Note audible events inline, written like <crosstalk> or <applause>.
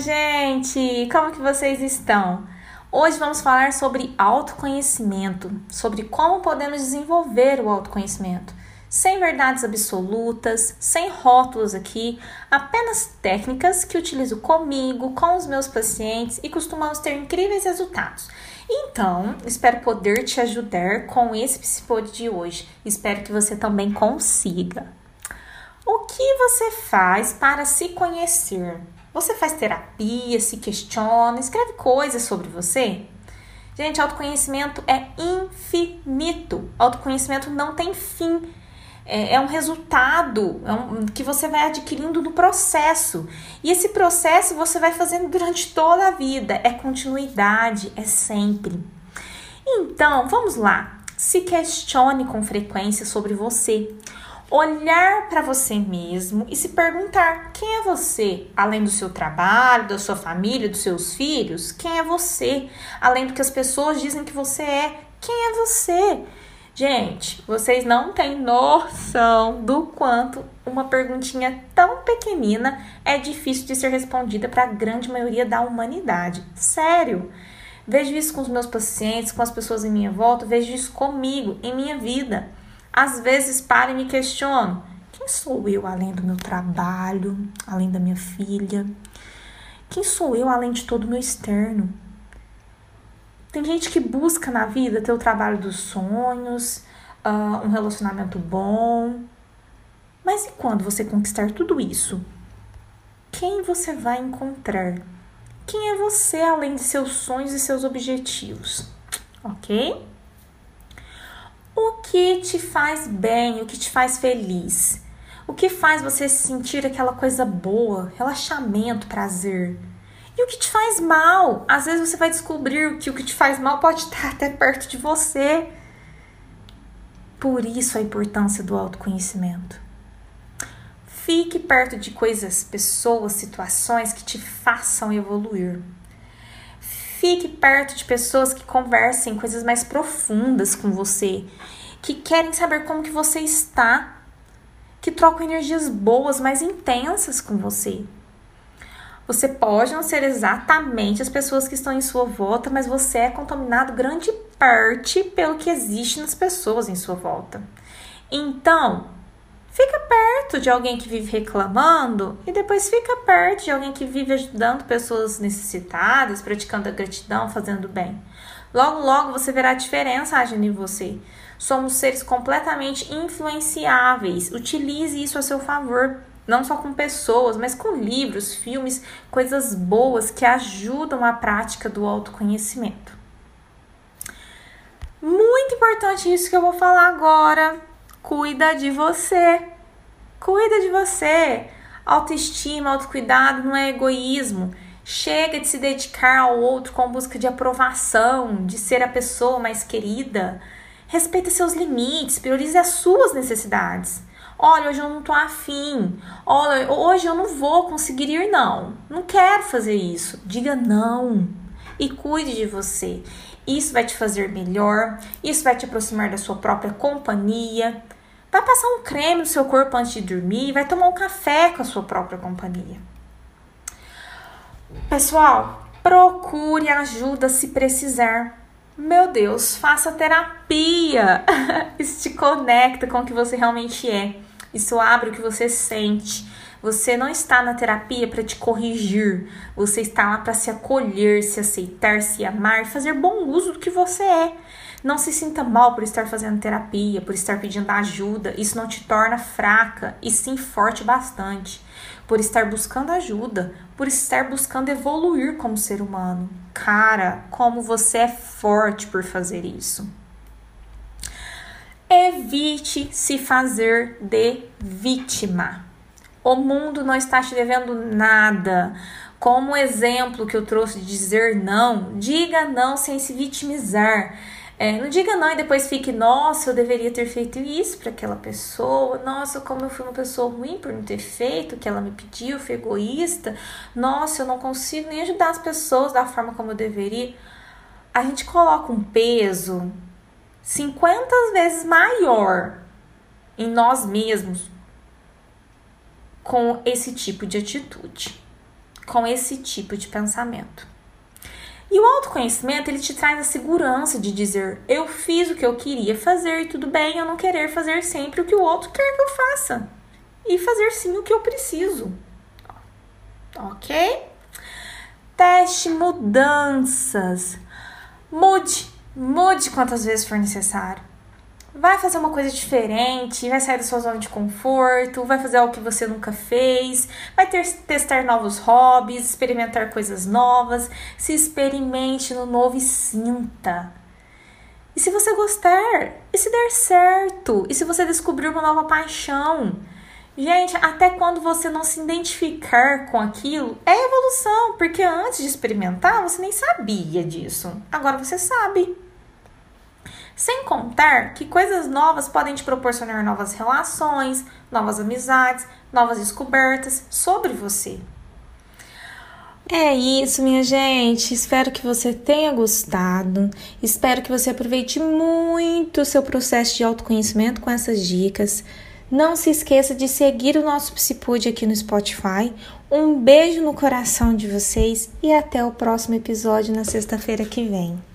gente! Como que vocês estão? Hoje vamos falar sobre autoconhecimento, sobre como podemos desenvolver o autoconhecimento. Sem verdades absolutas, sem rótulos aqui, apenas técnicas que utilizo comigo, com os meus pacientes e costumamos ter incríveis resultados. Então, espero poder te ajudar com esse episódio de hoje. Espero que você também consiga. O que você faz para se conhecer? Você faz terapia, se questiona, escreve coisas sobre você? Gente, autoconhecimento é infinito. Autoconhecimento não tem fim. É, é um resultado é um, que você vai adquirindo no processo. E esse processo você vai fazendo durante toda a vida. É continuidade, é sempre. Então, vamos lá. Se questione com frequência sobre você olhar para você mesmo e se perguntar: quem é você? Além do seu trabalho, da sua família, dos seus filhos, quem é você? Além do que as pessoas dizem que você é, quem é você? Gente, vocês não têm noção do quanto uma perguntinha tão pequenina é difícil de ser respondida para a grande maioria da humanidade. Sério. Vejo isso com os meus pacientes, com as pessoas em minha volta, vejo isso comigo, em minha vida. Às vezes paro e me questiono: quem sou eu além do meu trabalho, além da minha filha? Quem sou eu além de todo o meu externo? Tem gente que busca na vida ter o trabalho dos sonhos, uh, um relacionamento bom. Mas e quando você conquistar tudo isso? Quem você vai encontrar? Quem é você além de seus sonhos e seus objetivos? Ok? O que te faz bem, o que te faz feliz? O que faz você sentir aquela coisa boa, relaxamento, prazer? E o que te faz mal? Às vezes você vai descobrir que o que te faz mal pode estar até perto de você. Por isso a importância do autoconhecimento. Fique perto de coisas, pessoas, situações que te façam evoluir. Fique perto de pessoas que conversem coisas mais profundas com você, que querem saber como que você está, que trocam energias boas, mais intensas com você. Você pode não ser exatamente as pessoas que estão em sua volta, mas você é contaminado grande parte pelo que existe nas pessoas em sua volta. Então, Fica perto de alguém que vive reclamando e depois fica perto de alguém que vive ajudando pessoas necessitadas, praticando a gratidão, fazendo bem. Logo, logo você verá a diferença agindo em você. Somos seres completamente influenciáveis. Utilize isso a seu favor, não só com pessoas, mas com livros, filmes, coisas boas que ajudam a prática do autoconhecimento. Muito importante isso que eu vou falar agora Cuida de você. Cuida de você. Autoestima, autocuidado não é egoísmo. Chega de se dedicar ao outro com busca de aprovação, de ser a pessoa mais querida. Respeita seus limites, priorize as suas necessidades. Olha, hoje eu não tô afim. Olha, hoje eu não vou conseguir ir, não. Não quero fazer isso. Diga não. E cuide de você. Isso vai te fazer melhor, isso vai te aproximar da sua própria companhia. Vai passar um creme no seu corpo antes de dormir, vai tomar um café com a sua própria companhia. Pessoal, procure ajuda se precisar. Meu Deus, faça terapia. <laughs> Isso te conecta com o que você realmente é. Isso abre o que você sente. Você não está na terapia para te corrigir. Você está lá para se acolher, se aceitar, se amar, fazer bom uso do que você é. Não se sinta mal por estar fazendo terapia, por estar pedindo ajuda. Isso não te torna fraca e sim forte bastante. Por estar buscando ajuda, por estar buscando evoluir como ser humano. Cara, como você é forte por fazer isso. Evite se fazer de vítima. O mundo não está te devendo nada. Como exemplo que eu trouxe de dizer não, diga não sem se vitimizar. É, não diga não e depois fique, nossa, eu deveria ter feito isso para aquela pessoa, nossa, como eu fui uma pessoa ruim por não ter feito o que ela me pediu, fui egoísta, nossa, eu não consigo nem ajudar as pessoas da forma como eu deveria. A gente coloca um peso 50 vezes maior em nós mesmos com esse tipo de atitude. Com esse tipo de pensamento. E o autoconhecimento, ele te traz a segurança de dizer: eu fiz o que eu queria fazer e tudo bem eu não querer fazer sempre o que o outro quer que eu faça. E fazer sim o que eu preciso. Ok? Teste mudanças. Mude, mude quantas vezes for necessário vai fazer uma coisa diferente, vai sair da sua zona de conforto, vai fazer algo que você nunca fez, vai ter, testar novos hobbies, experimentar coisas novas, se experimente no novo e sinta. E se você gostar, e se der certo, e se você descobrir uma nova paixão. Gente, até quando você não se identificar com aquilo, é evolução, porque antes de experimentar você nem sabia disso. Agora você sabe. Sem contar que coisas novas podem te proporcionar novas relações, novas amizades, novas descobertas sobre você. É isso, minha gente. Espero que você tenha gostado. Espero que você aproveite muito o seu processo de autoconhecimento com essas dicas. Não se esqueça de seguir o nosso Psipude aqui no Spotify. Um beijo no coração de vocês e até o próximo episódio na sexta-feira que vem.